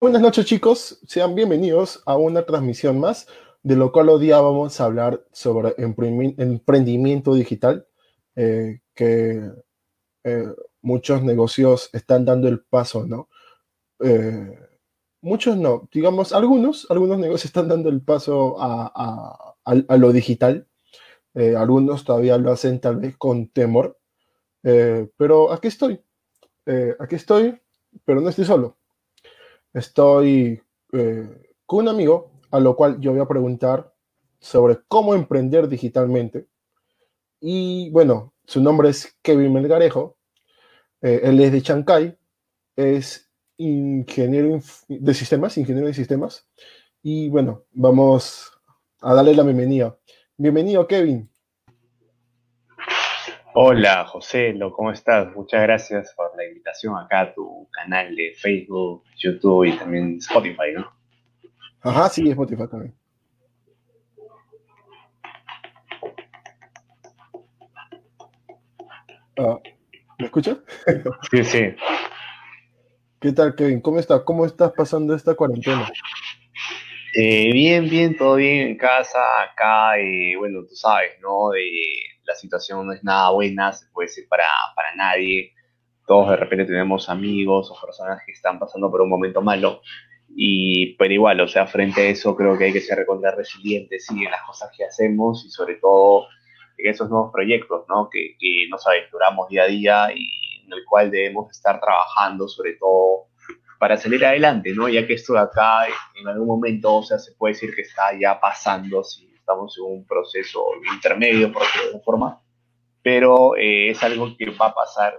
Buenas noches chicos, sean bienvenidos a una transmisión más, de lo cual hoy día vamos a hablar sobre emprendimiento digital, eh, que eh, muchos negocios están dando el paso, ¿no? Eh, muchos no, digamos, algunos, algunos negocios están dando el paso a, lo digital, algunos todavía lo hacen tal vez con temor, pero aquí estoy, aquí estoy, pero no estoy solo Estoy eh, con un amigo a lo cual yo voy a preguntar sobre cómo emprender digitalmente. Y bueno, su nombre es Kevin Melgarejo. Eh, él es de Chancay. Es ingeniero de sistemas, ingeniero de sistemas. Y bueno, vamos a darle la bienvenida. Bienvenido, Kevin. Hola, José, ¿cómo estás? Muchas gracias por la invitación acá a tu canal de Facebook, YouTube y también Spotify, ¿no? Ajá, sí, Spotify también. Ah, ¿Me escuchas? Sí, sí. ¿Qué tal, Kevin? ¿Cómo estás? ¿Cómo estás pasando esta cuarentena? Eh, bien, bien, todo bien en casa, acá, eh, bueno, tú sabes, ¿no? De la situación no es nada buena, se puede decir para, para nadie. Todos de repente tenemos amigos o personas que están pasando por un momento malo. Y, pero igual, o sea, frente a eso creo que hay que ser recontra resilientes ¿sí? en las cosas que hacemos y sobre todo en esos nuevos proyectos, ¿no? Que, que nos aventuramos día a día y en el cual debemos estar trabajando, sobre todo para salir adelante, ¿no? Ya que esto de acá en algún momento, o sea, se puede decir que está ya pasando, si estamos en un proceso intermedio, por decirlo de alguna forma, pero eh, es algo que va a pasar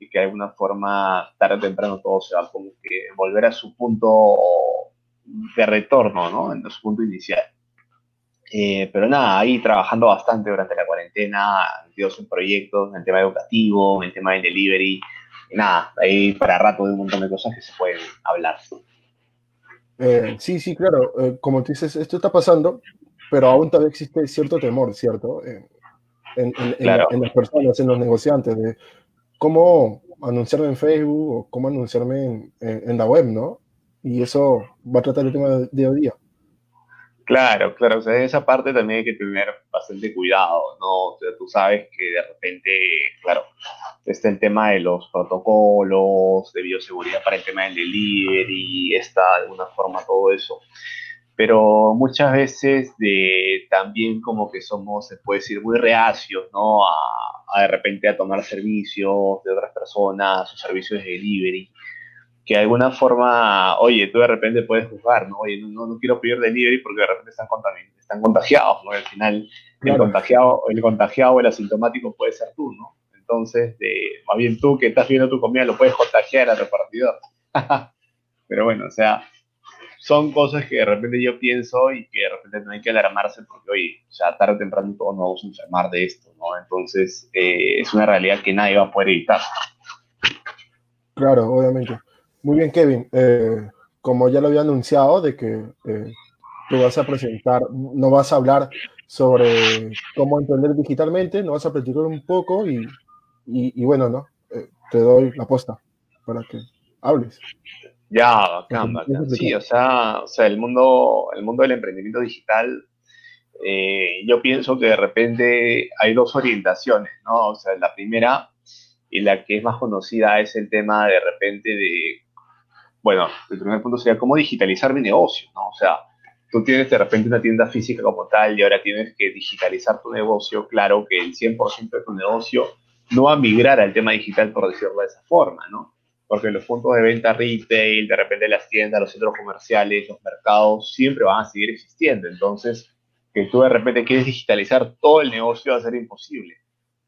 y que de alguna forma, tarde o temprano, todo se va como que volver a su punto de retorno, ¿no? En su punto inicial. Eh, pero nada, ahí trabajando bastante durante la cuarentena, metidos en proyectos, en el tema educativo, en el tema del delivery, nada, ahí para rato de un montón de cosas que se pueden hablar. Eh, sí, sí, claro, como tú dices, esto está pasando, pero aún todavía existe cierto temor, ¿cierto? En, las personas, en los negociantes, de cómo anunciarme en Facebook o cómo anunciarme en, la web, ¿no? Y eso va a tratar el tema de día a día. Claro, claro, o sea, en esa parte también hay que tener bastante cuidado, ¿no? O sea, tú sabes que de repente, claro, está el tema de los protocolos de bioseguridad para el tema del delivery, está de alguna forma todo eso pero muchas veces de, también como que somos, se puede decir, muy reacios, ¿no? A, de repente a tomar servicios de otras personas o servicios de delivery, que de alguna forma, oye, tú de repente puedes juzgar, ¿no? Oye, no, no quiero pedir delivery porque de repente están, están contagiados, ¿no? al final el, contagiado, el contagiado el asintomático puede ser tú, ¿no? Entonces, de, más bien tú que estás viendo tu comida lo puedes contagiar al repartidor. pero bueno, o sea, son cosas que de repente yo pienso y que de repente no hay que alarmarse porque, oye, o sea, tarde o temprano todos nos vamos a enfermar de esto, ¿no? Entonces, eh, es una realidad que nadie va a poder evitar. Claro, obviamente. Muy bien, Kevin. Eh, como ya lo había anunciado, de que eh, tú vas a presentar, no vas a hablar sobre cómo entender digitalmente, no vas a platicar un poco y, y, y bueno, ¿no? te doy la posta para que hables. Ya, bacán, bacán. Sí, o sea, o sea, el mundo, el mundo del emprendimiento digital, eh, yo pienso que de repente hay dos orientaciones, ¿no? O sea, la primera y la que es más conocida es el tema de repente de, bueno, el primer punto sería cómo digitalizar mi negocio, ¿no? O sea, tú tienes de repente una tienda física como tal y ahora tienes que digitalizar tu negocio, claro que el 100% de tu negocio no va a migrar al tema digital, por decirlo de esa forma, ¿no? Porque los puntos de venta retail, de repente las tiendas, los centros comerciales, los mercados, siempre van a seguir existiendo. Entonces, que tú de repente quieres digitalizar todo el negocio va a ser imposible.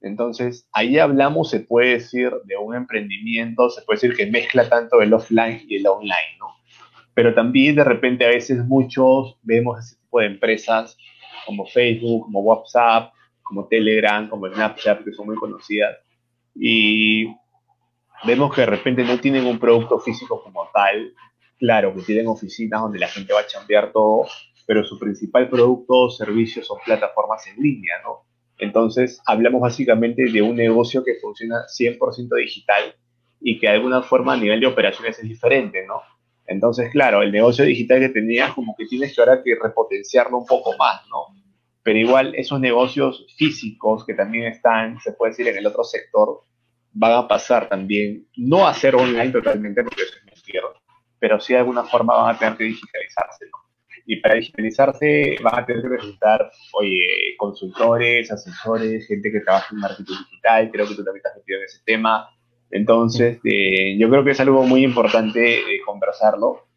Entonces, ahí hablamos, se puede decir, de un emprendimiento, se puede decir que mezcla tanto el offline y el online, ¿no? Pero también de repente a veces muchos vemos ese tipo de empresas como Facebook, como WhatsApp, como Telegram, como Snapchat, que son muy conocidas. Y vemos que de repente no tienen un producto físico como tal. Claro, que tienen oficinas donde la gente va a chambear todo, pero su principal producto o servicio son plataformas en línea, ¿no? Entonces, hablamos básicamente de un negocio que funciona 100% digital y que de alguna forma a nivel de operaciones es diferente, ¿no? Entonces, claro, el negocio digital que tenías como que tienes que ahora que repotenciarlo un poco más, ¿no? Pero igual esos negocios físicos que también están, se puede decir, en el otro sector, van a pasar también, no a ser online totalmente, porque eso es mentira, pero sí de alguna forma van a tener que digitalizarse, ¿no? Y para digitalizarse van a tener que necesitar, oye, consultores, asesores, gente que trabaja en marketing digital, creo que tú también estás metido en ese tema, entonces, eh, yo creo que es algo muy importante eh, conversarlo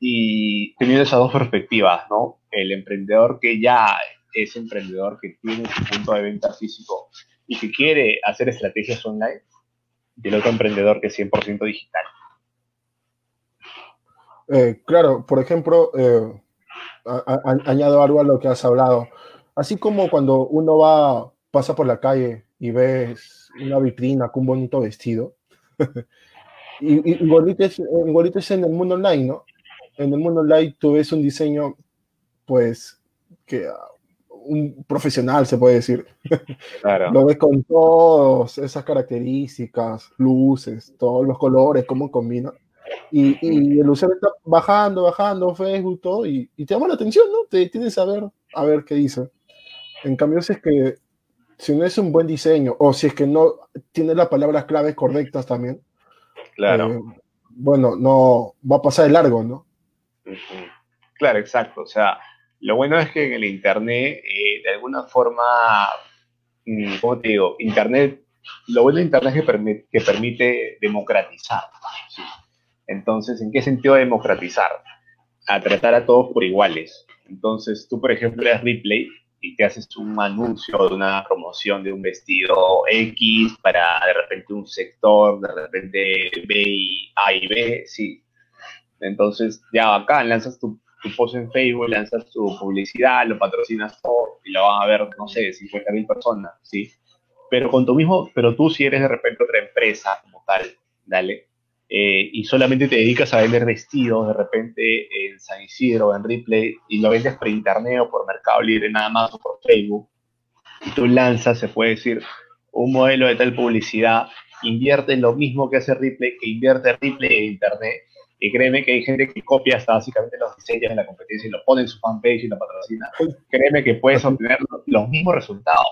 y teniendo esas dos perspectivas, ¿no? El emprendedor que ya es emprendedor, que tiene su punto de venta físico y que quiere hacer estrategias online, y el otro emprendedor que es 100% digital. Eh, claro, por ejemplo, añado algo a lo que has hablado. Así como cuando uno va, pasa por la calle y ves una vitrina con un bonito vestido, y, igualito, es, es en el mundo online, ¿no? En el mundo online tú ves un diseño, pues, que un profesional se puede decir. Claro. Lo ves con todas esas características, luces, todos los colores, cómo combina. Y, y, el usuario está bajando, bajando Facebook, todo, y, y, te llama la atención, ¿no? Te tienes a ver, a ver qué dice. En cambio, si es que si no es un buen diseño o si es que no tiene las palabras claves correctas también, claro. Eh, bueno, no va a pasar de largo, ¿no? Claro, exacto. O sea, lo bueno es que en el Internet, eh, de alguna forma, mm, ¿cómo te digo? Internet, lo bueno de Internet es que, que permite democratizar. Entonces, ¿en qué sentido democratizar? A tratar a todos por iguales. Entonces, tú, por ejemplo, eres replay y te haces un anuncio de una promoción de un vestido X para de repente un sector, de repente B y A y B, sí. Entonces, ya acá lanzas tu, post en Facebook, lanzas tu publicidad, lo patrocinas todo y lo van a ver, no sé, 50 mil personas, sí. Pero con tu mismo, pero tú si eres de repente otra empresa como tal, dale, eh, y solamente te dedicas a vender vestidos de repente en San Isidro, en Ripley, y lo vendes por internet o por Mercado Libre nada más o por Facebook, y tú lanzas, se puede decir, un modelo de tal publicidad, invierte lo mismo que hace Ripley, que invierte Ripley en internet, y créeme que hay gente que copia hasta básicamente los diseños de la competencia y lo pone en su fanpage y lo patrocina. Créeme que puedes obtener los mismos resultados.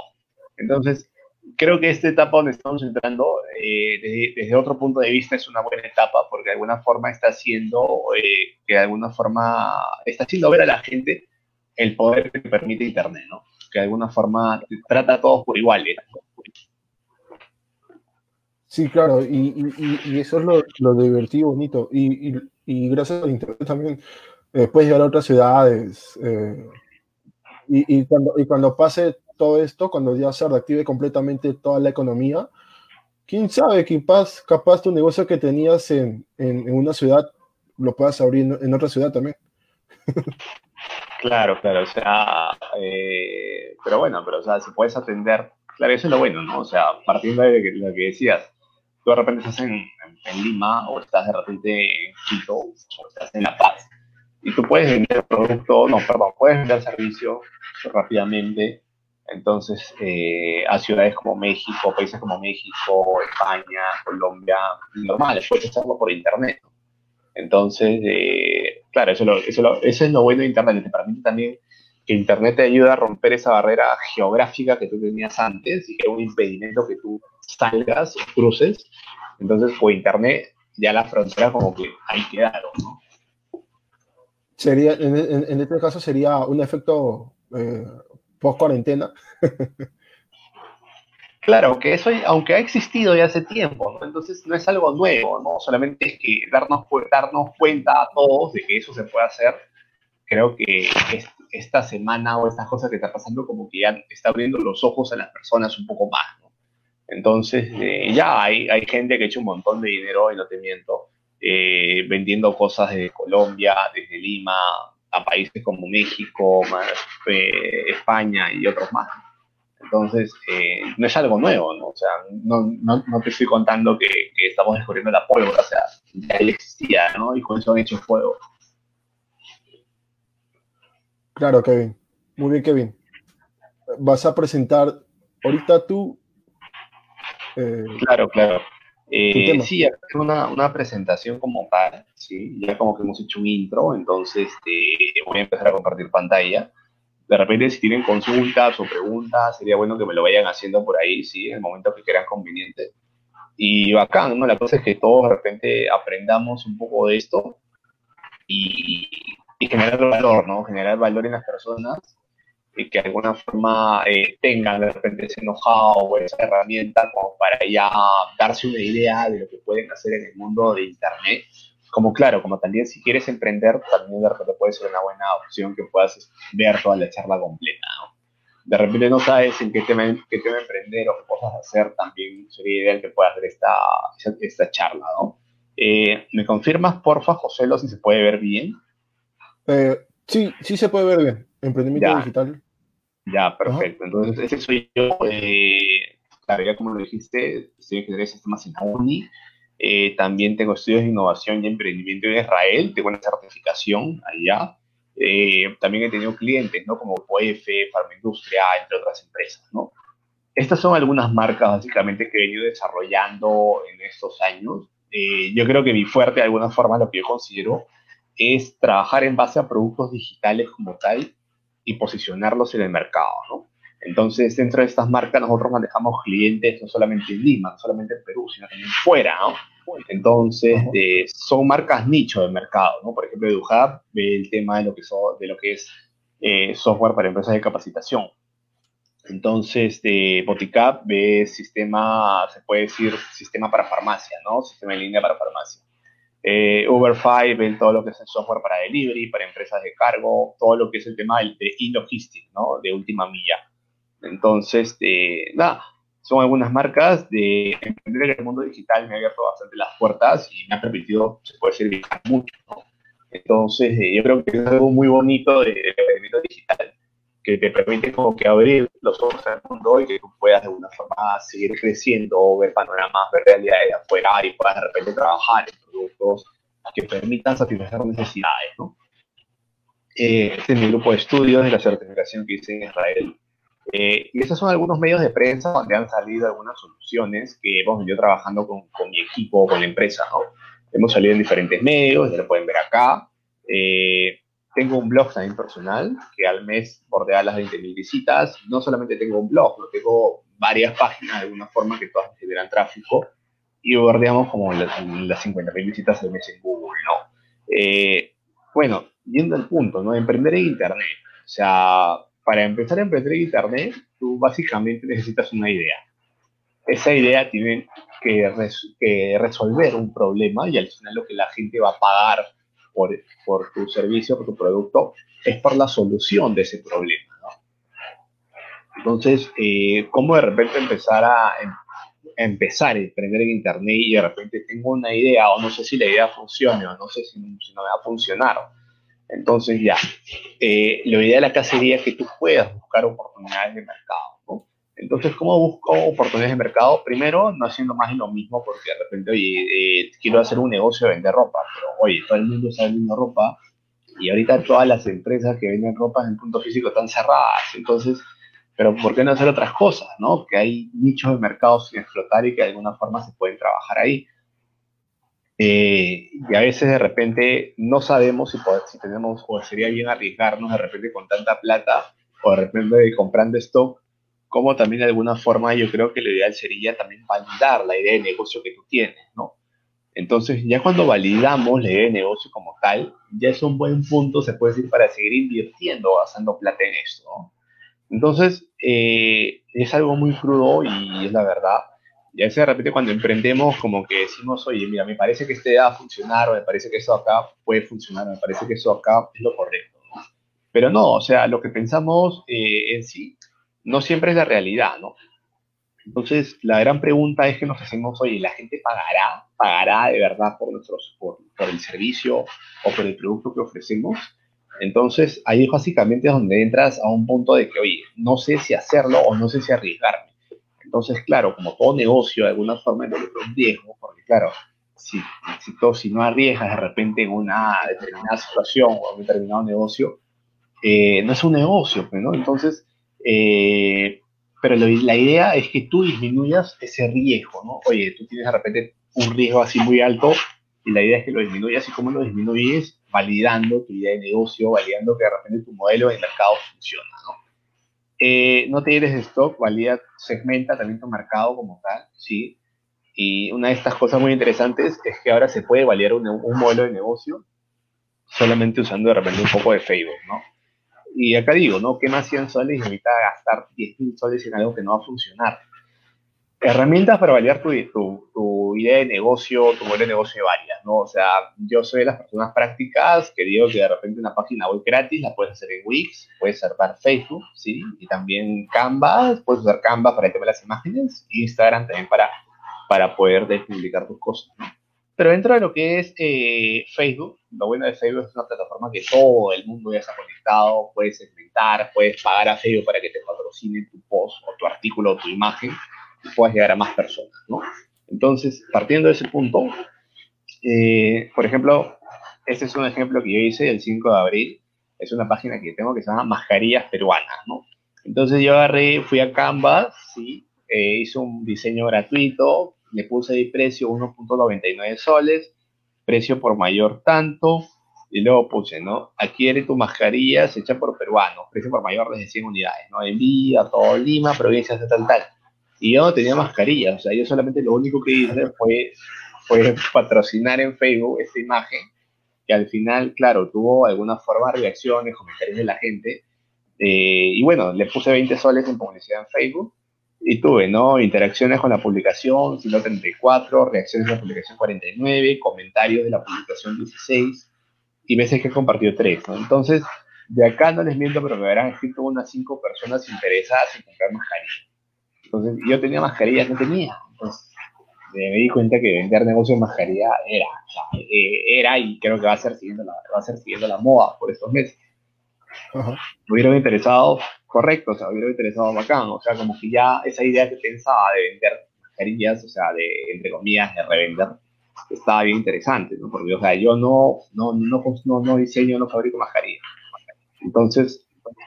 Entonces, creo que esta etapa donde estamos entrando, eh, desde, otro punto de vista, es una buena etapa porque de alguna forma está haciendo, eh, que de alguna forma está haciendo ver a la gente el poder que permite Internet, ¿no? Que de alguna forma trata a todos por iguales. Sí, claro, y, eso es lo, lo divertido, bonito. Y, gracias al Internet también eh, puedes llegar a otras ciudades. y, cuando, y cuando pase todo esto, cuando ya se reactive completamente toda la economía, quién sabe, capaz, capaz tu negocio que tenías en, en, una ciudad lo puedas abrir en, otra ciudad también. Claro, claro, o sea, eh, pero bueno, pero o sea, si puedes atender, claro, eso es lo bueno, ¿no? O sea, partiendo de lo que decías, tú de repente estás en, Lima o estás de repente en Quito o estás en La Paz y tú puedes vender producto, no, perdón, puedes vender servicio rápidamente entonces, eh, a ciudades como México, países como México, España, Colombia, normal, puedes hacerlo por Internet. Entonces, eh, claro, eso, eso, eso, es lo bueno de Internet, te permite también que Internet te ayuda a romper esa barrera geográfica que tú tenías antes y que es un impedimento que tú salgas, cruces. Entonces, por Internet, ya las fronteras como que ahí quedaron, ¿no? Sería, en, este caso sería un efecto eh, post cuarentena. Claro, que eso, aunque ha existido ya hace tiempo, entonces no es algo nuevo, ¿no? Solamente es que darnos, darnos cuenta a todos de que eso se puede hacer. Creo que esta semana o estas cosas que está pasando como que ya está abriendo los ojos a las personas un poco más, ¿no? Entonces, eh, ya hay, hay gente que ha hecho un montón de dinero, y no te miento, eh, vendiendo cosas desde Colombia, desde Lima, a países como México, eh, España y otros más. Entonces, eh, no es algo nuevo, ¿no? O sea, no, no, no te estoy contando que, que, estamos descubriendo la pólvora, o sea, ya existía, ¿no? Y con eso han hecho fuego. Claro, Kevin. Muy bien, Kevin. Vas a presentar ahorita tú. Eh, claro, claro. Eh, sí, una, una presentación como tal, sí, ya como que hemos hecho un intro, entonces este, voy a empezar a compartir pantalla. De repente, si tienen consultas o preguntas, sería bueno que me lo vayan haciendo por ahí, sí, en el momento que crean conveniente. Y bacán, ¿no? La cosa es que todos de repente aprendamos un poco de esto y, y generar valor, ¿no? Generar valor en las personas y que de alguna forma eh, tengan de repente ese enojado o esa herramienta como para ya darse una idea de lo que pueden hacer en el mundo de Internet. Como claro, como también si quieres emprender, también de repente puede ser una buena opción que puedas ver toda la charla completa. ¿no? De repente no sabes en qué tema, qué tema emprender o qué cosas hacer, también sería ideal que puedas ver esta, esta charla. ¿no? Eh, ¿Me confirmas, porfa, José, si se puede ver bien? Eh, sí, sí se puede ver bien. Emprendimiento digital. Ya, perfecto. Entonces, ese soy yo. Eh, claro, ya como lo dijiste, estoy en ingeniería de sistemas en la UNI. Eh, también tengo estudios de innovación y emprendimiento en Israel. Tengo una certificación allá. Eh, también he tenido clientes, ¿no? Como OEF, Farmaindustria, entre otras empresas, ¿no? Estas son algunas marcas, básicamente, que he venido desarrollando en estos años. yo creo que mi fuerte, de alguna forma, lo que yo considero es trabajar en base a productos digitales como tal y posicionarlos en el mercado, ¿no? Entonces, dentro de estas marcas nosotros manejamos clientes no solamente en Lima, no solamente en Perú, sino también fuera, ¿no? Entonces, eh, son marcas nicho del mercado, ¿no? Por ejemplo, EduHub ve el tema de lo que, de lo que es eh, software para empresas de capacitación. Entonces, de Boticap ve sistema, se puede decir, sistema para farmacia, ¿no? Sistema en línea para farmacia. Eh, Uber5 ven todo lo que es el software para delivery, para empresas de cargo, todo lo que es el tema de e-logistics, ¿no? De última milla. Entonces, eh, nada, son algunas marcas de emprender en el mundo digital, me ha abierto bastante las puertas y me ha permitido, se puede decir, mucho. Entonces, eh, yo creo que es algo muy bonito de, de emprendimiento digital que te permite como que abrir los ojos al mundo y que tú puedas de alguna forma seguir creciendo, ver panoramas, ver realidades de afuera y puedas de repente trabajar en productos que permitan satisfacer necesidades, ¿no? Eh, este es mi grupo de estudios de la certificación que hice en Israel. Eh, y esos son algunos medios de prensa donde han salido algunas soluciones que hemos venido trabajando con, con mi equipo, con la empresa, ¿no? Hemos salido en diferentes medios, ya lo pueden ver acá. Eh, tengo un blog también personal que al mes bordea las 20.000 visitas. No solamente tengo un blog, no tengo varias páginas de alguna forma que todas generan tráfico y bordeamos como las, las 50.000 visitas al mes en Google, ¿no? Eh, bueno, yendo al punto, ¿no? Emprender en Internet. O sea, para empezar a emprender en Internet, tú básicamente necesitas una idea. Esa idea tiene que, que resolver un problema y al final lo que la gente va a pagar por, tu servicio, por tu producto, es por la solución de ese problema. ¿no? Entonces, eh, ¿cómo de repente empezar a, em, empezar a emprender en Internet y de repente tengo una idea o no sé si la idea funciona o no sé si, si no va a funcionar? Entonces ya, eh, lo ideal acá sería que tú puedas buscar oportunidades de mercado. Entonces, ¿cómo busco oportunidades de mercado? Primero, no haciendo más de lo mismo, porque de repente, oye, eh, quiero hacer un negocio de vender ropa, pero oye, todo el mundo está vendiendo ropa y ahorita todas las empresas que venden ropa en punto físico están cerradas. Entonces, pero ¿por qué no hacer otras cosas? ¿no? Que hay nichos de mercado sin explotar y que de alguna forma se pueden trabajar ahí. Eh, y a veces de repente no sabemos si, si tenemos o sería bien arriesgarnos de repente con tanta plata o de repente comprando stock como también de alguna forma yo creo que lo ideal sería también validar la idea de negocio que tú tienes, ¿no? Entonces, ya cuando validamos la idea de negocio como tal, ya es un buen punto, se puede decir, para seguir invirtiendo, basando plata en esto, ¿no? Entonces, eh, es algo muy crudo y es la verdad. Y a veces de repente cuando emprendemos, como que decimos, oye, mira, me parece que este va a funcionar, o me parece que eso acá puede funcionar, me parece que eso acá es lo correcto. Pero no, o sea, lo que pensamos eh, en sí no siempre es la realidad, ¿no? Entonces, la gran pregunta es que nos hacemos, oye, ¿la gente pagará? ¿Pagará de verdad por, nuestros, por, el servicio o por el producto que ofrecemos? Entonces, ahí básicamente es donde entras a un punto de que, oye, no sé si hacerlo o no sé si arriesgarme. Entonces, claro, como todo negocio, de alguna forma es un riesgo, porque claro, si, si, si no arriesgas de repente en una determinada situación o en un determinado negocio, eh, no es un negocio, pues, ¿no? Entonces, eh, pero la idea es que tú disminuyas ese riesgo, ¿no? Oye, tú tienes de repente un riesgo así muy alto y la idea es que lo disminuyas y cómo lo disminuyes validando tu idea de negocio, validando que de repente tu modelo de mercado funciona, ¿no? Eh, no te eres stock, valida, segmenta también tu mercado como tal, ¿sí? Y una de estas cosas muy interesantes es que ahora se puede validar un, un modelo de negocio solamente usando de repente un poco de Facebook, ¿no? Y acá digo, ¿no? Quema 100 soles y evita gastar 10.000 soles en algo que no va a funcionar. Herramientas para validar tu, tu, idea de negocio, tu modelo de negocio varias, ¿no? O sea, yo soy de las personas prácticas que digo que de repente una página web gratis la puedes hacer en Wix, puedes usar para Facebook, ¿sí? Y también Canva, puedes usar Canva para el tema de las imágenes, Instagram también para, para poder publicar tus cosas, ¿no? Pero dentro de lo que es eh, Facebook, lo bueno de Facebook es una plataforma que todo el mundo ya está conectado, puedes segmentar, puedes pagar a Facebook para que te patrocine tu post o tu artículo o tu imagen y puedas llegar a más personas, ¿no? Entonces, partiendo de ese punto, eh, por ejemplo, este es un ejemplo que yo hice el 5 de abril, es una página que tengo que se llama Mascarillas Peruanas, ¿no? Entonces yo agarré, fui a Canvas, sí, eh, hice un diseño gratuito, le puse de precio 1.99 soles, precio por mayor tanto, y luego puse, ¿no? Adquiere tu mascarilla, se echa por peruano, precio por mayor desde 100 unidades, ¿no? Envía todo Lima, provincias de tal, tal. Y yo no tenía mascarilla, o sea, yo solamente lo único que hice fue, fue patrocinar en Facebook esta imagen, que al final, claro, tuvo alguna forma de reacciones, comentarios de la gente, eh, y bueno, le puse 20 soles en publicidad en Facebook, y tuve, ¿no? Interacciones con la publicación, 134, reacciones de la publicación 49, comentarios de la publicación 16 y veces que he compartido 3, ¿no? Entonces, de acá no les miento, pero me habrán escrito unas 5 personas interesadas en comprar mascarillas. Entonces, yo tenía mascarillas, no tenía. Entonces, me di cuenta que vender negocio de mascarilla era, eh, era y creo que va a ser siguiendo va a ser siguiendo la moda por estos meses. Me hubieran interesado, correcto, o sea, me hubiera interesado bacán, o sea, como que ya esa idea que pensaba de vender mascarillas, o sea, de, entre comillas, de revender, estaba bien interesante, ¿no? Porque, o sea, yo no, no, no, no, no diseño, no fabrico mascarillas. Entonces,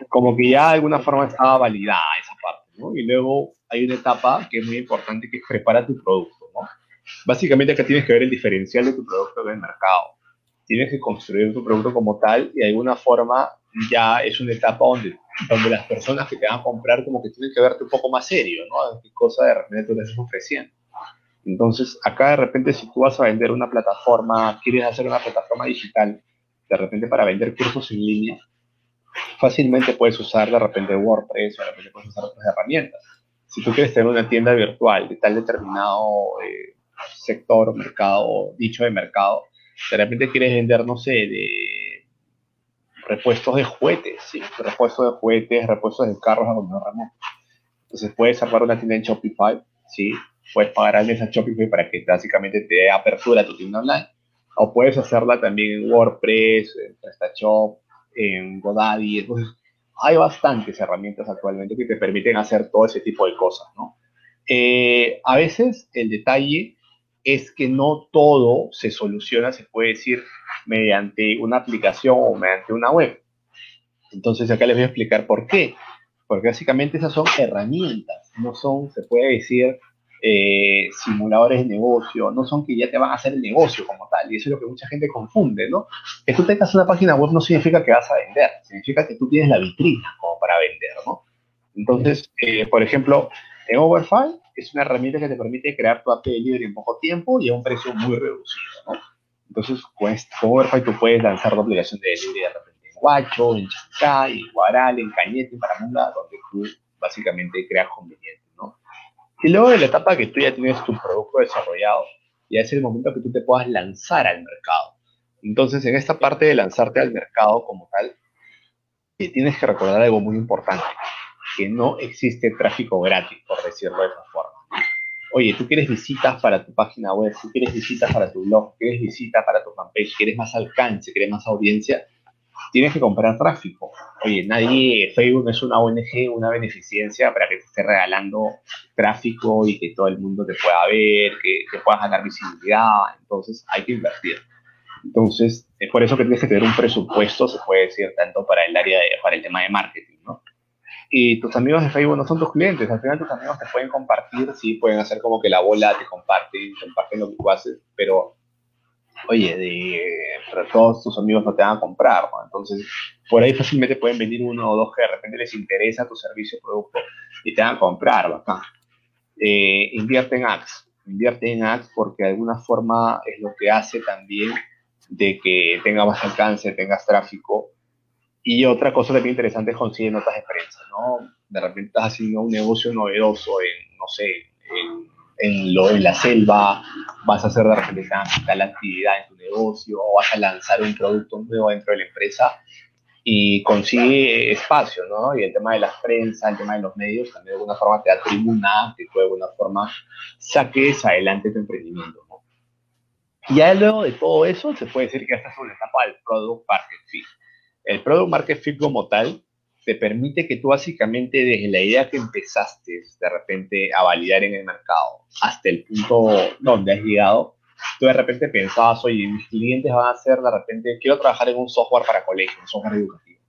como que ya de alguna forma estaba validada esa parte, ¿no? Y luego hay una etapa que es muy importante que es preparar tu producto, ¿no? Básicamente acá tienes que ver el diferencial de tu producto en el mercado. Tienes que construir tu producto como tal y de alguna forma ya es una etapa donde, donde las personas que te van a comprar como que tienen que verte un poco más serio, ¿no? ¿Qué cosa de repente tú les estás ofreciendo? Entonces, acá de repente si tú vas a vender una plataforma, quieres hacer una plataforma digital, de repente para vender cursos en línea, fácilmente puedes usar de repente WordPress o de repente puedes usar otras herramientas. Si tú quieres tener una tienda virtual de tal determinado eh, sector, mercado, dicho de mercado, de repente quieres vender, no sé, de repuestos de juguetes, sí, repuestos de juguetes, repuestos de carros a control remoto. Entonces puedes armar una tienda en Shopify, sí, puedes pagar al mes a Shopify para que básicamente te dé apertura a tu tienda online. O puedes hacerla también en WordPress, en PrestaShop, en Godaddy. Hay bastantes herramientas actualmente que te permiten hacer todo ese tipo de cosas, ¿no? Eh, a veces el detalle es que no todo se soluciona, se puede decir, mediante una aplicación o mediante una web. Entonces acá les voy a explicar por qué. Porque básicamente esas son herramientas, no son, se puede decir, eh, simuladores de negocio, no son que ya te van a hacer el negocio como tal. Y eso es lo que mucha gente confunde, ¿no? Que tú tengas una página web no significa que vas a vender, significa que tú tienes la vitrina como para vender, ¿no? Entonces, eh, por ejemplo, en Overfile es una herramienta que te permite crear tu API libre en poco tiempo y a un precio muy reducido, ¿no? Entonces, con Overfly tú puedes lanzar tu aplicación de delivery de repente en Guacho, en Chancay, en Guaral, en Cañete, en Paramunda, donde tú básicamente creas conveniente, ¿no? Y luego de la etapa que tú ya tienes tu producto desarrollado, ya es el momento que tú te puedas lanzar al mercado. Entonces, en esta parte de lanzarte al mercado como tal, eh, tienes que recordar algo muy importante, que no existe tráfico gratis, por decirlo de esa forma oye, tú quieres visitas para tu página web, tú quieres visitas para tu blog, quieres visitas para tu fanpage, quieres más alcance, quieres más audiencia, tienes que comprar tráfico. Oye, nadie, Facebook es una ONG, una beneficencia para que te esté regalando tráfico y que todo el mundo te pueda ver, que, te puedas ganar visibilidad. Entonces, hay que invertir. Entonces, es por eso que tienes que tener un presupuesto, se puede decir, tanto para el área, de, para el tema de marketing. Y tus amigos de Facebook no son tus clientes. Al final tus amigos te pueden compartir, sí, pueden hacer como que la bola te comparte, comparten lo que tú haces, pero oye, de, todos tus amigos no te van a comprar, Entonces, por ahí fácilmente pueden venir uno o dos que de repente les interesa tu servicio o producto y te van a comprar. Eh, invierte en ads, invierte en ads porque de alguna forma es lo que hace también de que tenga más alcance, tengas tráfico y otra cosa también interesante es conseguir notas de prensa, ¿no? De repente estás haciendo un negocio novedoso en, no sé, en, lo, en la selva, vas a hacer de repente la actividad en tu negocio, o vas a lanzar un producto nuevo dentro de la empresa y consigue espacio, ¿no? Y el tema de las prensa, el tema de los medios, también de alguna forma te da tribuna, que tú de alguna forma saques adelante tu emprendimiento, ¿no? Ya luego de todo eso, se puede decir que esta es una etapa del product market fit el Product Market Fit como tal te permite que tú básicamente desde la idea que empezaste de repente a validar en el mercado hasta el punto donde has llegado, tú de repente pensabas, oye, mis clientes van a ser de repente, quiero trabajar en un software para colegios, un software educativo.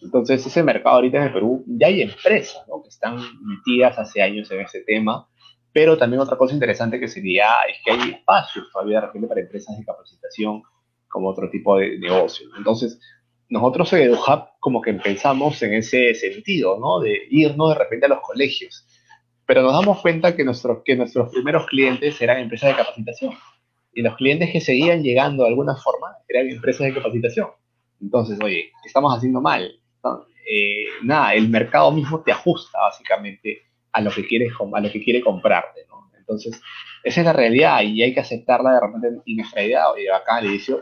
Entonces, ese mercado ahorita en el Perú, ya hay empresas que están metidas hace años en ese tema, pero también otra cosa interesante que sería es que hay espacios todavía de repente para empresas de capacitación como otro tipo de negocio. Entonces, nosotros en EduHub como que empezamos en ese sentido, ¿no? De irnos de repente a los colegios. Pero nos damos cuenta que, nuestros que nuestros primeros clientes eran empresas de capacitación. Y los clientes que seguían llegando de alguna forma eran empresas de capacitación. Entonces, oye, ¿qué estamos haciendo mal? Eh, nada, el mercado mismo te ajusta básicamente a lo que quieres a lo que quiere comprarte, ¿no? Entonces, esa es la realidad y hay que aceptarla de repente y nuestra idea, oye, acá al inicio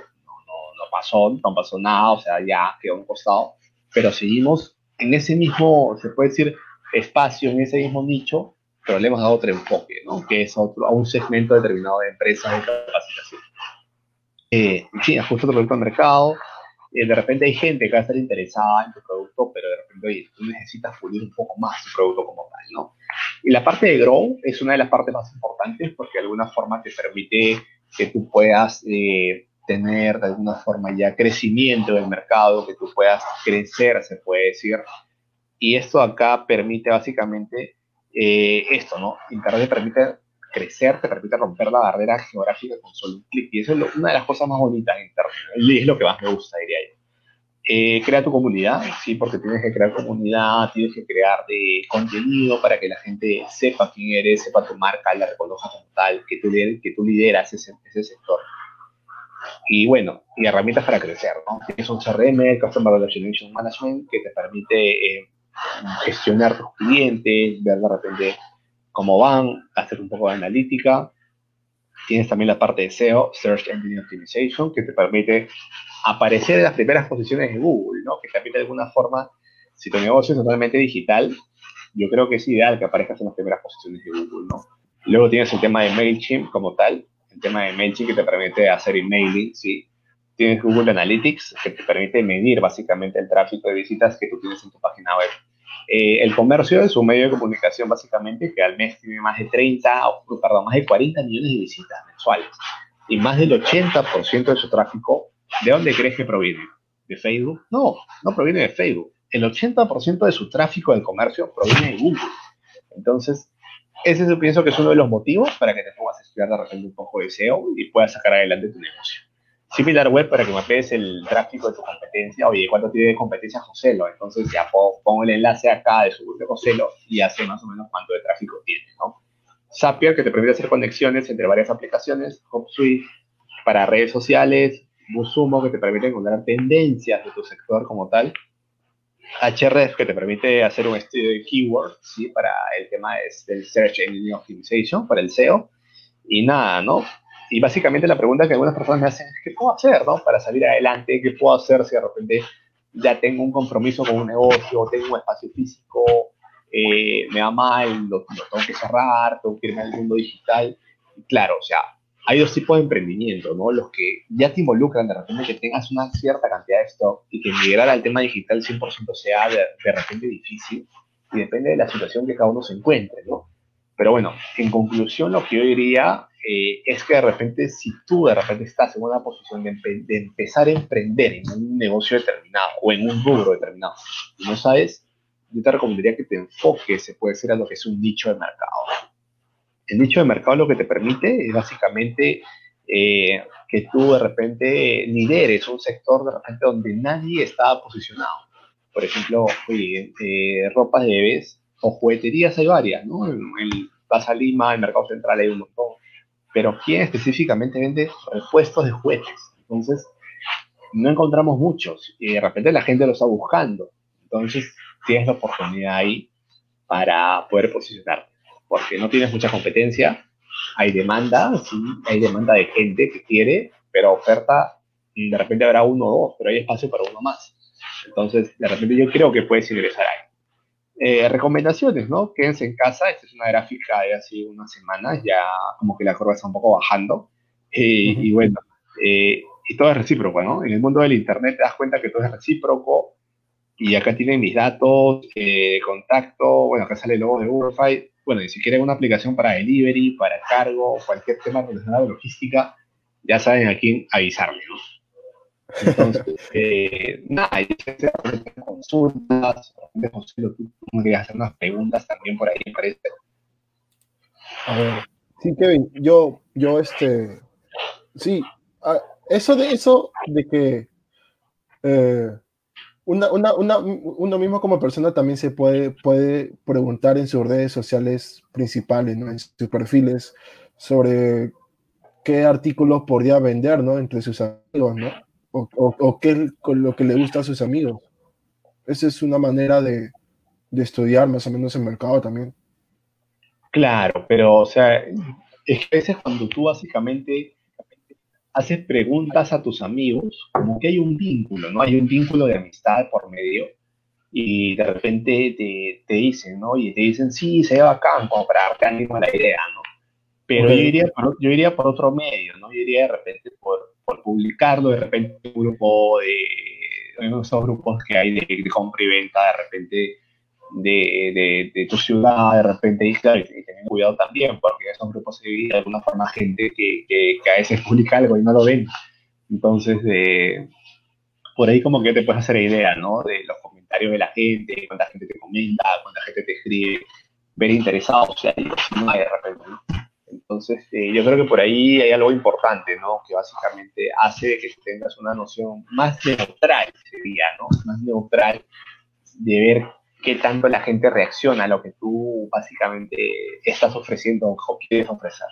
no pasó, no pasó nada, o sea, ya quedó un costado, pero seguimos en ese mismo, se puede decir, espacio, en ese mismo nicho, pero le hemos dado otro enfoque, ¿no? Que es otro, a un segmento determinado de empresas de capacitación. Eh, sí, ajusta tu producto al mercado, eh, de repente hay gente que va a estar interesada en tu producto, pero de repente, oye, tú necesitas pulir un poco más tu producto como tal, ¿no? Y la parte de Grow es una de las partes más importantes porque de alguna forma te permite que tú puedas eh, tener de alguna forma ya crecimiento del mercado, que tú puedas crecer, se puede decir. Y esto acá permite básicamente eh, esto, ¿no? Internet te permite crecer, te permite romper la barrera geográfica con solo un clic. Y eso es una de las cosas más bonitas de Internet. Y es lo que más me gusta, diría yo. Eh, crea tu comunidad, sí, porque tienes que crear comunidad, tienes que crear de contenido para que la gente sepa quién eres, sepa tu marca, la reconozca como tal, que tú, que tú lideras ese, ese sector y bueno, y herramientas para crecer, ¿no? Tienes un CRM, Customer Relationship Management, que te permite eh, gestionar tus clientes, ver de repente cómo van, hacer un poco de analítica. Tienes también la parte de SEO, Search Engine Optimization, que te permite aparecer en las primeras posiciones de Google, ¿no? Que también de alguna forma, si tu negocio es totalmente digital, yo creo que es ideal que aparezcas en las primeras posiciones de Google, ¿no? Luego tienes el tema de MailChimp como tal, el tema de MailChimp que te permite hacer emailing, ¿sí? Tienes Google Analytics que te permite medir básicamente el tráfico de visitas que tú tienes en tu página web. Eh, el comercio es un medio de comunicación básicamente que al mes tiene más de 30, o, perdón, más de 40 millones de visitas mensuales. Y más del 80% de su tráfico, ¿de dónde crees que proviene? ¿De Facebook? No, no proviene de Facebook. El 80% de su tráfico del comercio proviene de Google. Entonces, ese yo pienso que es uno de los motivos para que te pongas a estudiar de repente un poco de SEO y puedas sacar adelante tu negocio. Similar web para que mapees el tráfico de tu competencia. Oye, ¿cuánto tiene de competencia Joselo? Entonces ya pongo, el enlace acá de su web de Joselo y hace más o menos cuánto de tráfico tiene, ¿no? Zapier, que te permite hacer conexiones entre varias aplicaciones. HubSuite para redes sociales. Busumo, que te permite encontrar tendencias de tu sector como tal. HRF que te permite hacer un estudio de keywords, ¿sí? Para el tema del Search Engine Optimization, para el SEO. Y nada, ¿no? Y básicamente la pregunta que algunas personas me hacen es, ¿qué puedo hacer, ¿no? Para salir adelante, ¿qué puedo hacer si de repente ya tengo un compromiso con un negocio, tengo un espacio físico, eh, me va mal, lo, lo, tengo que cerrar, tengo que irme al mundo digital? claro, o sea, hay dos tipos de emprendimiento, ¿no? Los que ya te involucran de repente que tengas una cierta cantidad de stock y que migrar al tema digital 100% sea de, de, repente difícil y depende de la situación que cada uno se encuentre, ¿no? Pero bueno, en conclusión lo que yo diría eh, es que de repente si tú de repente estás en una posición de, de, empezar a emprender en un negocio determinado o en un rubro determinado y no sabes yo te recomendaría que te enfoques, se puede ser a lo que es un nicho de mercado. El nicho de mercado lo que te permite es básicamente eh, que tú de repente lideres un sector de repente donde nadie estaba posicionado. Por ejemplo, oye, eh, ropas de bebés o jugueterías hay varias, ¿no? En, en Plaza Lima, en Mercado Central hay un montón. Pero ¿quién específicamente vende repuestos de juguetes? Entonces, no encontramos muchos y de repente la gente lo está buscando. Entonces, tienes la oportunidad ahí para poder posicionarte, porque no tienes mucha competencia, hay demanda, sí, hay demanda de gente que quiere, pero oferta, de repente habrá uno o dos, pero hay espacio para uno más. Entonces, de repente yo creo que puedes ingresar ahí. Eh, recomendaciones, ¿no? Quédense en casa, esta es una gráfica de hace unas semanas, ya como que la curva está un poco bajando. Eh, y bueno, eh, y todo es recíproco, ¿no? En el mundo del Internet te das cuenta que todo es recíproco y acá tienen mis datos, eh, contacto, bueno, acá sale el logo de Uberfy, bueno, y si quieren una aplicación para delivery, para cargo, cualquier tema relacionado a logística, ya saben a quién avisarme, ¿no? Entonces, eh, nada, y consultas, tú querías hacer unas preguntas también por ahí, me parece. A ver, sí, Kevin, yo, yo, este, sí, ah, eso de eso, de que eh, una, una, uno mismo como persona también se puede, puede preguntar en sus redes sociales principales, ¿no? en sus perfiles, sobre qué artículos podría vender ¿no? entre sus amigos, ¿no? o, o, qué es lo que le gusta a sus amigos. Esa es una manera de, de estudiar más o menos el mercado también. Claro, pero o sea, es que a veces cuando tú básicamente haces preguntas a tus amigos, como que hay un vínculo, ¿no? Hay un vínculo de amistad por medio y de repente te, te dicen, ¿no? Y te dicen, sí, se ve bacán, como para darte ánimo a la idea, ¿no? Pero yo, iría por, yo iría por otro medio, ¿no? Yo iría de repente por, por publicarlo, de repente un grupo de, esos grupos que hay de, de compra y venta, de repente de, de, tu ciudad, de repente, y, claro, y, tener cuidado también, porque esos grupos dividen de alguna forma gente que, que, a veces publica algo y no lo ven. Entonces, de, por ahí como que te puedes hacer idea, ¿no? De los comentarios de la gente, cuánta gente te comenta, cuánta gente te escribe, ver interesados, o sea, no de repente, ¿no? Entonces, eh, yo creo que por ahí hay algo importante, ¿no? Que básicamente hace que tengas una noción más neutral, sería, ¿no? Más neutral de ver qué tanto la gente reacciona a lo que tú básicamente estás ofreciendo o quieres ofrecer.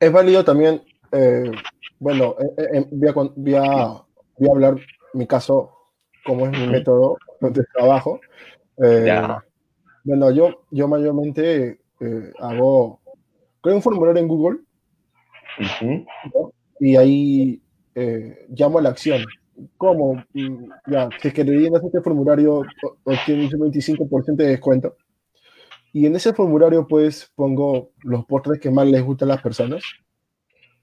Es válido también, eh, bueno, eh, eh, voy, a, hablar mi caso, como es mi método de trabajo. Bueno, yo, yo mayormente hago, creo un formulario en Google y ahí llamo a la acción. ¿Cómo? Mm, ya, si es que rellenas este formulario, obtienes un 25% de descuento. Y en ese formulario, pues, pongo los postres que más les gustan a las personas.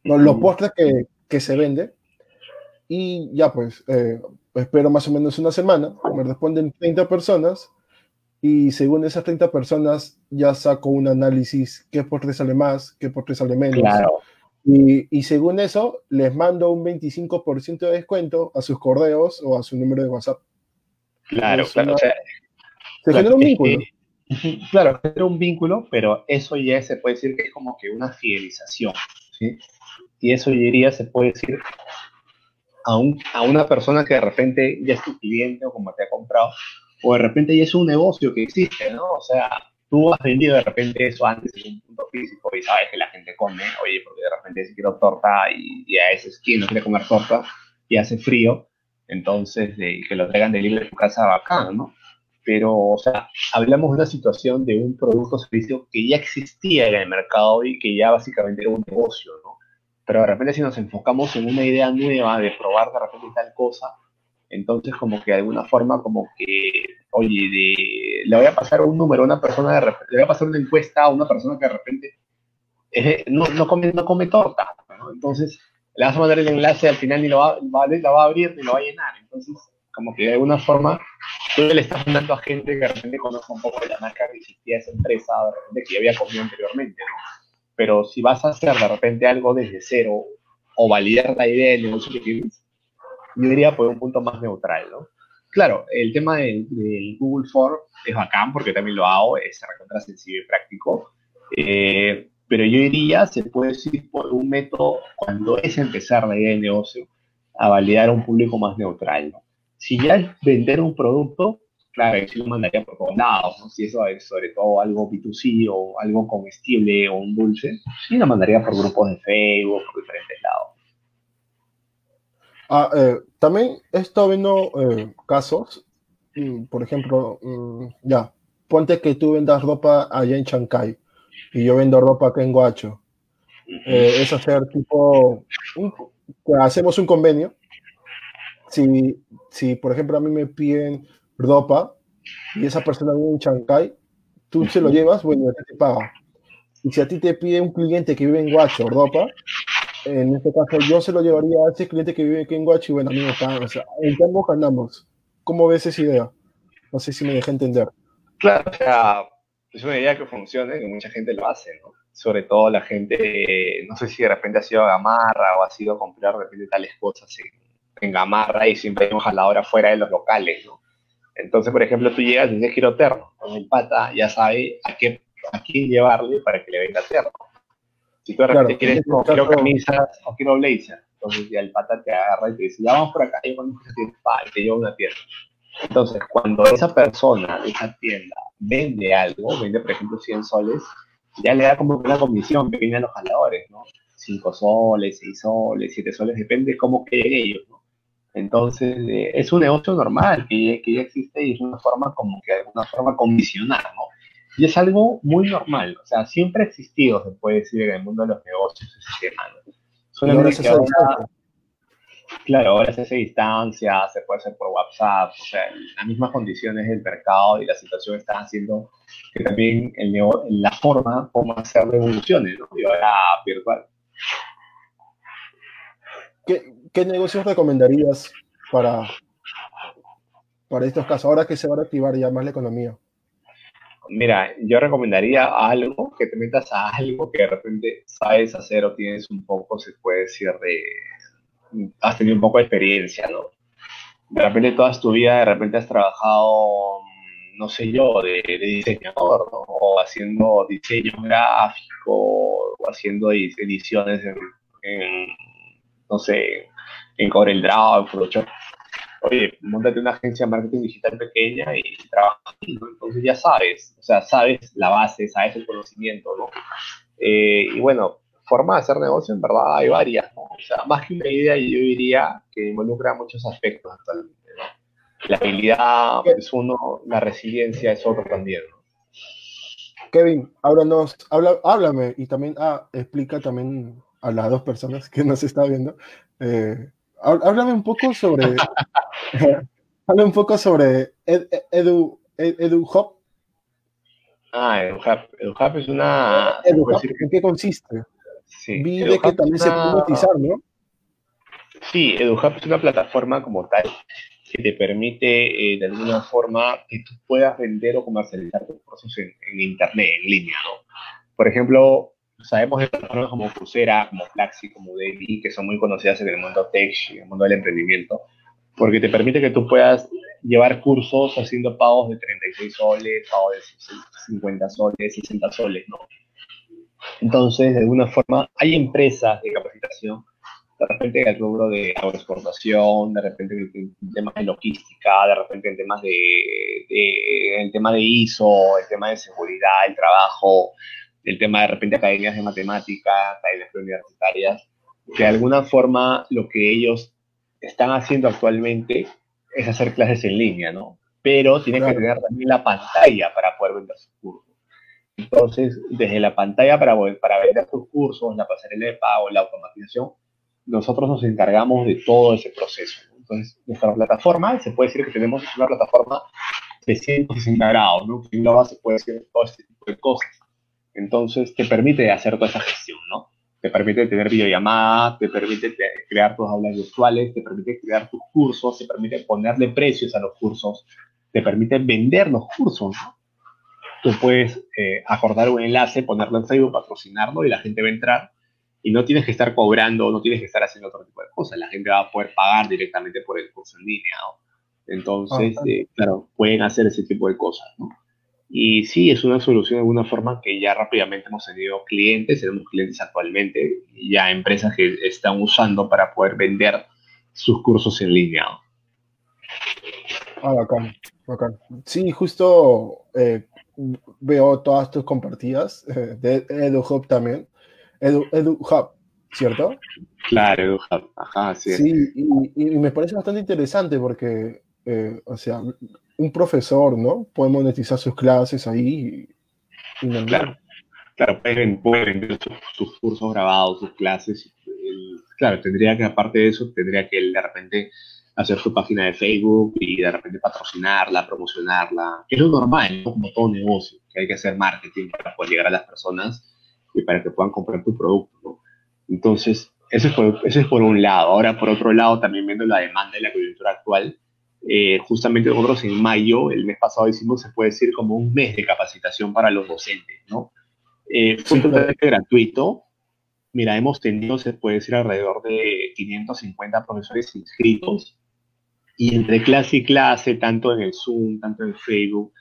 No, los postres que, que se venden. Y ya, pues, eh, espero más o menos una semana. Me responden 30 personas. Y según esas 30 personas, ya saco un análisis: qué postre sale más, qué postre sale menos. Claro. Y, según eso, les mando un 25% de descuento a sus correos o a su número de WhatsApp. Claro, claro. se genera un vínculo. claro, genera un vínculo, pero eso ya se puede decir que es como que una fidelización. ¿sí? Y eso ya diría, se puede decir a, un, a una persona que de repente ya es tu cliente o como te ha comprado, o de repente ya es un negocio que existe, ¿no? O sea, tú has vendido de repente eso antes en un punto físico y sabes que la gente come, oye, porque de repente si quiero torta y, a ese quien no quiere comer torta y hace frío, entonces de, que lo traigan de libre de tu casa bacán, ¿no? Pero, o sea, hablamos de una situación de un producto o servicio que ya existía en el mercado y que ya básicamente era un negocio, ¿no? Pero de repente si nos enfocamos en una idea nueva de probar de repente tal cosa, entonces como que de alguna forma como que, oye, de, le voy a pasar un número a una persona, de le voy a pasar una encuesta a una persona que de repente no, no, come, no come torta, ¿no? Entonces le vas a mandar el enlace al final ni lo va, va, la va a abrir ni lo va a llenar. Entonces como que de alguna forma tú le estás mandando a gente que de repente conoce un poco de la marca que existía esa empresa, de repente que ya había comido anteriormente, ¿no? Pero si vas a hacer de repente algo desde cero o validar la idea del negocio que tienes, yo diría por un punto más neutral, ¿no? claro, el tema del, Google Form es bacán porque también lo hago, es recontra sencillo y práctico. Eh, pero yo diría, se puede decir por un método, cuando es empezar la idea de negocio, a validar un público más neutral. Si ya es vender un producto, claro, yo lo mandaría por todos lados, ¿no? Si eso es sobre todo algo B2C o algo comestible o un dulce, sí lo mandaría por grupos de Facebook, por diferentes lados. Ah, eh, también he estado viendo eh, casos, mm, por ejemplo, mm, ya, ponte que tú vendas ropa allá en Chancay y yo vendo ropa acá en Guacho. Eh, es hacer tipo, hacemos un convenio. Si, si, por ejemplo, a mí me piden ropa y esa persona vive en Chancay, tú se lo llevas, bueno, te paga. Y si a ti te pide un cliente que vive en Guacho ropa, en este caso yo se lo llevaría a ese cliente que vive aquí en Guacho y bueno, a mí me pagan. O sea, en ambos ganamos. ¿Cómo ves esa idea? No sé si me deja entender. Claro, o sea, es una idea que funcione, que mucha gente lo hace, ¿no? Sobre todo la gente, no sé si de repente ha sido a Gamarra o ha sido a comprar de repente tales cosas en, Gamarra y siempre hay un jalador afuera de los locales, ¿no? Entonces, por ejemplo, tú llegas y dices quiero terno, con el pata ya sabe a qué a quién llevarle para que le venga terno. Si tú de repente quieres, no, quiero camisas o quiero blazer, entonces ya el pata te agarra y te dice, ya vamos por acá, yo cuando y te lleva una tienda. Entonces, cuando esa persona, esa tienda, vende algo, vende por ejemplo 100 soles, ya le da como una comisión pequeña a los jaladores, ¿no? 5 soles, 6 soles, 7 soles, depende de cómo queden ellos, ¿no? Entonces, eh, es un negocio normal que, que, ya existe y es una forma como que de alguna forma condicionada, ¿no? Y es algo muy normal, o sea, siempre ha existido, se puede decir, en el mundo de los negocios ese tema, ¿no? Solamente que ahora, Claro, ahora se hace distancia, se puede hacer por WhatsApp, o sea, las mismas condiciones del mercado y la situación están haciendo que también el, la forma como hacer revoluciones, ¿no? Y ahora virtual. ¿Qué, ¿Qué, negocios recomendarías para, para estos casos, ahora que se va a activar ya más la economía? Mira, yo recomendaría algo, que te metas a algo que de repente sabes hacer o tienes un poco, se puede decir, de has tenido un poco de experiencia, ¿no? De repente toda tu vida, de repente has trabajado, no sé yo, de, diseñador, ¿no? O haciendo diseño gráfico, o haciendo ediciones en, no sé, en CorelDRAW, en Photoshop. Oye, montate una agencia de marketing digital pequeña y trabaja ¿no? Entonces ya sabes, o sea, sabes la base, sabes el conocimiento, ¿no? Eh, y bueno, forma de hacer negocio, en verdad hay varias. O sea, más que una idea, yo diría que involucra muchos aspectos actualmente. La habilidad es uno, la resiliencia es otro también. Kevin, háblanos, habla, háblame y también ah, explica también a las dos personas que nos está viendo. Eh, háblame un poco sobre. háblame un poco sobre Edu, EduHub. Ah, EduHub. EduHub es una. ¿En qué consiste? Sí. Vi que también se puede utilizar, ¿no? Sí, EduHub es una plataforma como tal que te permite eh, de alguna forma que tú puedas vender o comercializar tus cursos en, internet, en línea, ¿no? Por ejemplo, sabemos de como Coursera, como Plaxi, como Udemy, que son muy conocidas en el mundo tech y en el mundo del emprendimiento, porque te permite que tú puedas llevar cursos haciendo pagos de 36 soles, pagos de 50 soles, 60 soles, ¿no? Entonces, de alguna forma, hay empresas de capacitación, de repente el rubro de agroexportación, de repente en temas de logística, de repente en temas de, el tema de ISO, el tema de seguridad, el trabajo, el tema de repente academias de matemática, academias universitarias, que de alguna forma lo que ellos están haciendo actualmente es hacer clases en línea, ¿no? Pero tienen que tener también la pantalla para poder vender sus cursos. Entonces, desde la pantalla para, para vender tus cursos, la pasarela de pago, la automatización, nosotros nos encargamos de todo ese proceso. Entonces, nuestra plataforma, se puede decir que tenemos una plataforma de 160 grados, ¿no? Que una base puede ser todo este tipo de cosas. Entonces, te permite hacer toda esa gestión, ¿no? Te permite tener videollamadas, te permite crear tus aulas virtuales, te permite crear tus cursos, te permite ponerle precios a los cursos, te permite vender los cursos, ¿no? tú puedes eh, acordar un enlace, ponerlo en Facebook, patrocinarlo y la gente va a entrar y no tienes que estar cobrando, no tienes que estar haciendo otro tipo de cosas. La gente va a poder pagar directamente por el curso en línea. Entonces, ah, eh, claro, pueden hacer ese tipo de cosas, ¿no? Y sí, es una solución de alguna forma que ya rápidamente hemos tenido clientes, tenemos clientes actualmente, ya empresas que están usando para poder vender sus cursos en línea. Ah, bacán, bacán. Sí, justo eh, veo todas tus compartidas eh, de EduHub también. Edu, EduHub, ¿cierto? Claro, EduHub, ajá, sí. Sí, y, me parece bastante interesante porque, eh, o sea, un profesor, ¿no? Puede monetizar sus clases ahí. claro, claro, pueden, vender sus, cursos grabados, sus clases. claro, tendría que, aparte de eso, tendría que de repente hacer su página de Facebook y de repente patrocinarla, promocionarla, que es lo normal, ¿no? como todo negocio, que hay que hacer marketing para poder llegar a las personas y para que puedan comprar tu producto. ¿no? Entonces, ese es, por, ese es por un lado. Ahora, por otro lado, también viendo la demanda y la coyuntura actual, eh, justamente nosotros en mayo, el mes pasado hicimos, se puede decir, como un mes de capacitación para los docentes, ¿no? Eh, fue totalmente gratuito. Mira, hemos tenido, se puede decir, alrededor de 550 profesores inscritos. Y entre clase y clase, tanto en el Zoom, tanto en Facebook,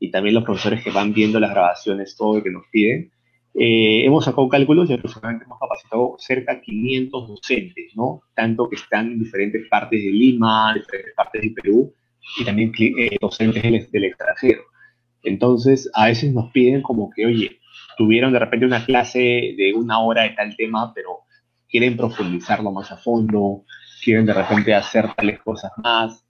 y también los profesores que van viendo las grabaciones, todo lo que nos piden, eh, hemos sacado cálculos y aproximadamente hemos capacitado cerca de 500 docentes, ¿no? Tanto que están en diferentes partes de Lima, diferentes partes de Perú y también eh, docentes del, extranjero. Entonces, a veces nos piden como que, oye, tuvieron de repente una clase de una hora de tal tema, pero quieren profundizarlo más a fondo, quieren de repente hacer tales cosas más.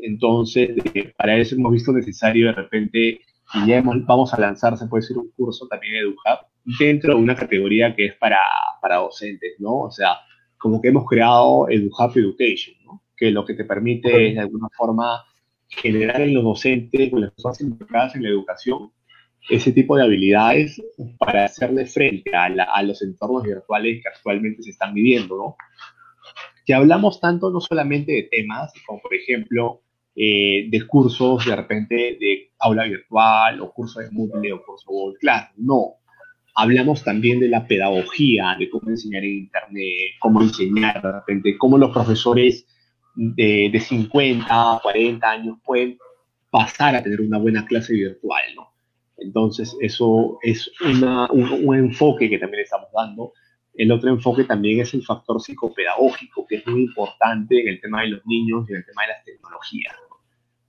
Entonces, eh, para eso hemos visto necesario de repente, y ya vamos a lanzar, se puede decir, un curso también de EduHub, dentro de una categoría que es para, para docentes, ¿no? O sea, como que hemos creado EduHub Education, ¿no? Que lo que te permite es de alguna forma generar en los docentes, con las personas involucradas en la educación, ese tipo de habilidades para hacerle frente a, a, los entornos virtuales que actualmente se están viviendo, ¿no? Que hablamos tanto no solamente de temas, como por ejemplo, eh, de cursos de repente de aula virtual o curso de Moodle o curso Google Class, no hablamos también de la pedagogía, de cómo enseñar en Internet, cómo enseñar de repente, cómo los profesores de, de 50, 40 años pueden pasar a tener una buena clase virtual, ¿no? Entonces, eso es un, enfoque que también estamos dando. El otro enfoque también es el factor psicopedagógico, que es muy importante en el tema de los niños y en el tema de las tecnologías.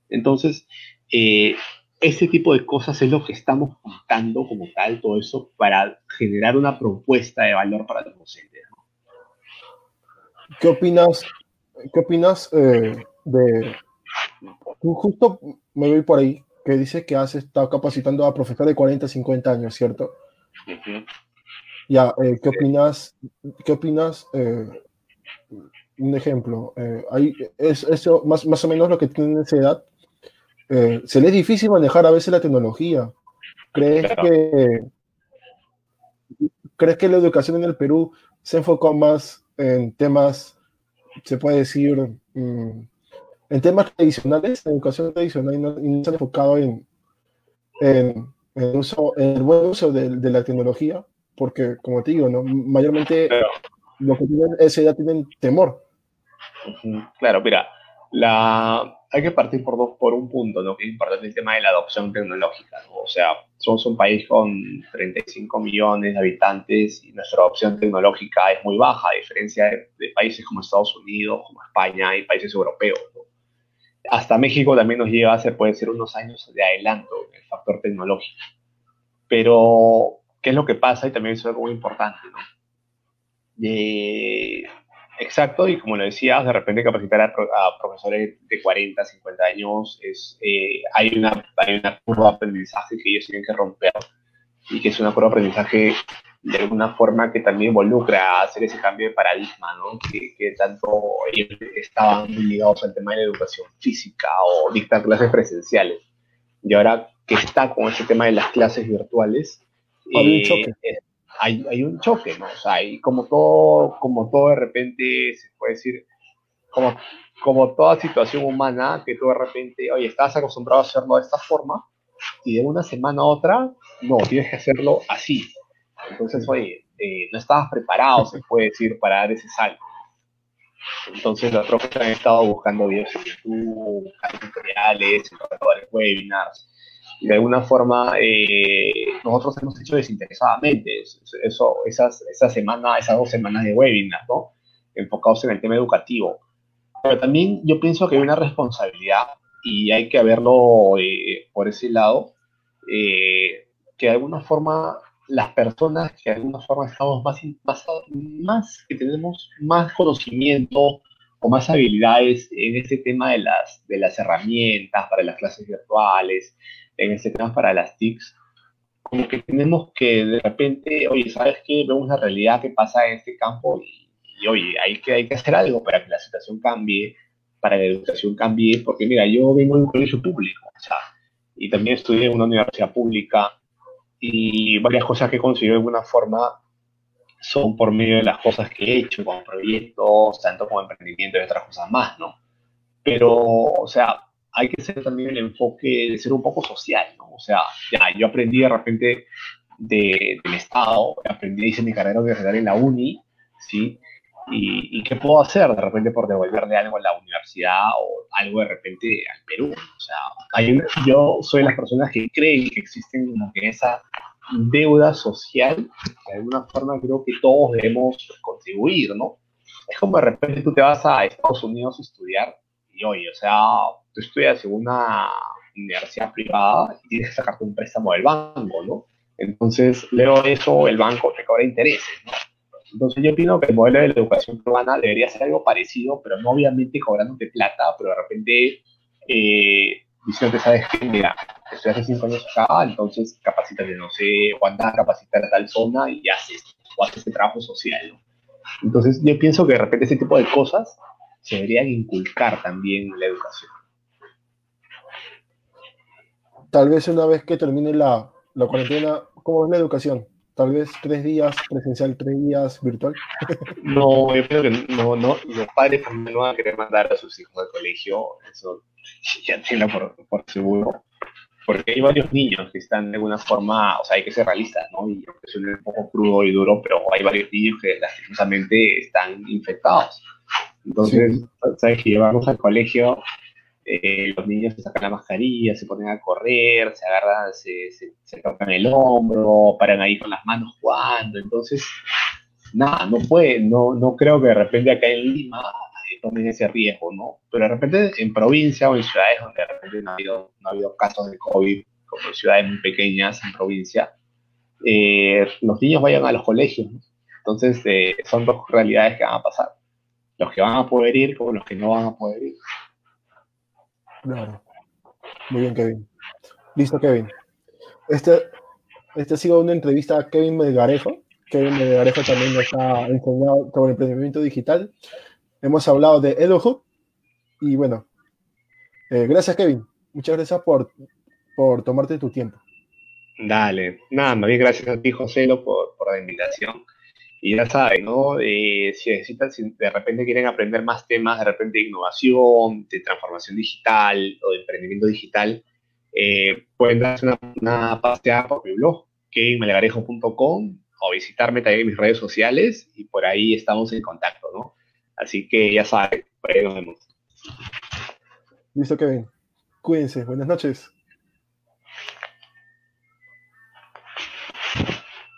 Entonces, eh, ese tipo de cosas es lo que estamos contando como tal, todo eso, para generar una propuesta de valor para los docentes. ¿Qué opinas, qué opinas eh, de... Justo me voy por ahí, que dice que has estado capacitando a profesores de 40, 50 años, ¿cierto? Ya, eh, ¿qué opinas? ¿Qué opinas? Eh, un ejemplo, hay, es eso más, más o menos lo que tienen esa edad, eh, se le es difícil manejar a veces la tecnología. ¿Crees que crees que la educación en el Perú se enfocó más en temas, se puede decir, mm, en temas tradicionales, en educación tradicional, y no, se han enfocado en, en, uso, en el buen uso de, la tecnología? Porque, como te digo, ¿no? mayormente los que tienen esa edad tienen temor. Claro, mira, la, hay que partir por, dos, por un punto, ¿no? que es importante el tema de la adopción tecnológica. O sea, somos un país con 35 millones de habitantes y nuestra adopción tecnológica es muy baja, a diferencia de, países como Estados Unidos, como España y países europeos. Hasta México también nos lleva, se puede decir, unos años de adelanto en el factor tecnológico. Pero, ¿qué es lo que pasa? Y también es algo muy importante, ¿no? Eh, Exacto, y como lo decías, de repente capacitar a, profesores de 40, 50 años, es, eh, hay, una, hay una curva de aprendizaje que ellos tienen que romper y que es una curva de aprendizaje de alguna forma que también involucra hacer ese cambio de paradigma, ¿no? Que, que tanto ellos estaban ligados al tema de la educación física o dictar clases presenciales. Y ahora que está con ese tema de las clases virtuales, eh, hay, hay un choque, ¿no? O sea, y como todo, como todo de repente se puede decir, como, como toda situación humana, que tú de repente, oye, estás acostumbrado a hacerlo de esta forma, y de una semana a otra, no, tienes que hacerlo así. Entonces, oye, eh, no estabas preparado, se puede decir, para dar ese salto. Entonces los profes han estado buscando videos en YouTube, tutoriales, webinars, de alguna forma eh, nosotros hemos hecho desinteresadamente eso, esas, esa semana, esas dos semanas de webinars, ¿no? Enfocados en el tema educativo. Pero también yo pienso que hay una responsabilidad y hay que verlo eh, por ese lado, eh, que de alguna forma las personas que de alguna forma estamos más, más, más, que tenemos más conocimiento o más habilidades en este tema de las, de las herramientas para las clases virtuales, en este tema para las TICs, como que tenemos que de repente, oye, ¿sabes qué? Vemos la realidad que pasa en este campo y, y oye, hay que, hay que hacer algo para que la situación cambie, para que la educación cambie, porque mira, yo vengo de un colegio público, o sea, y también estudié en una universidad pública y varias cosas que he conseguido de alguna forma son por medio de las cosas que he hecho como proyectos, tanto como emprendimiento y otras cosas más, ¿no? Pero, o sea, hay que ser también el enfoque de ser un poco social, ¿no? O sea, ya, yo aprendí de repente de, del Estado, aprendí, hice mi carrera universitaria en la uni, ¿sí? Y, qué puedo hacer de repente por devolverle algo a la universidad o algo de repente al Perú. O sea, hay yo soy de las personas que creen que existen como que esa deuda social, de alguna forma creo que todos debemos contribuir, ¿no? Es como de repente tú te vas a Estados Unidos a estudiar y oye, o sea, tú estudias en una universidad privada y tienes que sacarte un préstamo del banco, ¿no? Entonces, luego eso, el banco te cobra intereses, ¿no? Entonces yo opino que el modelo de la educación peruana debería ser algo parecido, pero no obviamente cobrándote plata, pero de repente eh, diciendo sabes que, mira, estoy hace cinco años acá, entonces capacítate, no sé, o anda a capacitar a tal zona y haces, o haces este trabajo social, ¿no? Entonces yo pienso que de repente ese tipo de cosas se deberían inculcar también en la educación. Tal vez una vez que termine la, la cuarentena, ¿cómo es la educación? tal vez tres días presencial, tres días virtual? No, yo creo que no, no, los padres también no van a querer mandar a sus hijos al colegio, eso ya tiene por, por seguro, porque hay varios niños que están de alguna forma, o sea, hay que ser realistas, ¿no? Y aunque suene un poco crudo y duro, pero hay varios niños que lastimosamente están infectados. Entonces, sabes que llevarlos al colegio eh, los niños se sacan la mascarilla, se ponen a correr, se agarran, se, se, tocan el hombro, paran ahí con las manos jugando, entonces, nada, no puede, no, no creo que de repente acá en Lima eh, tomen ese riesgo, ¿no? Pero de repente en provincia o en ciudades donde de repente no ha habido, no ha habido casos de COVID, como ciudades muy pequeñas en provincia, eh, los niños vayan a los colegios, ¿no? Entonces, son dos realidades que van a pasar. Los que van a poder ir como los que no van a poder ir. Claro. Muy bien, Kevin. Listo, Kevin. Este, este ha sido una entrevista a Kevin Melgarejo. Kevin Melgarejo también nos ha enseñado sobre emprendimiento digital. Hemos hablado de EduHub. Y bueno, eh, gracias, Kevin. Muchas gracias por, por tomarte tu tiempo. Dale. Nada, más bien gracias a ti, José, por, por la invitación. Y ya saben, ¿no? Eh, si necesitan, si de repente quieren aprender más temas, de repente de innovación, de transformación digital o de emprendimiento digital, eh, pueden darse una, una paseada por mi blog, kevinmelgarejo.com o visitarme también en mis redes sociales y por ahí estamos en contacto, ¿no? Así que ya saben, por ahí nos vemos. Listo, Kevin. Cuídense. Buenas noches.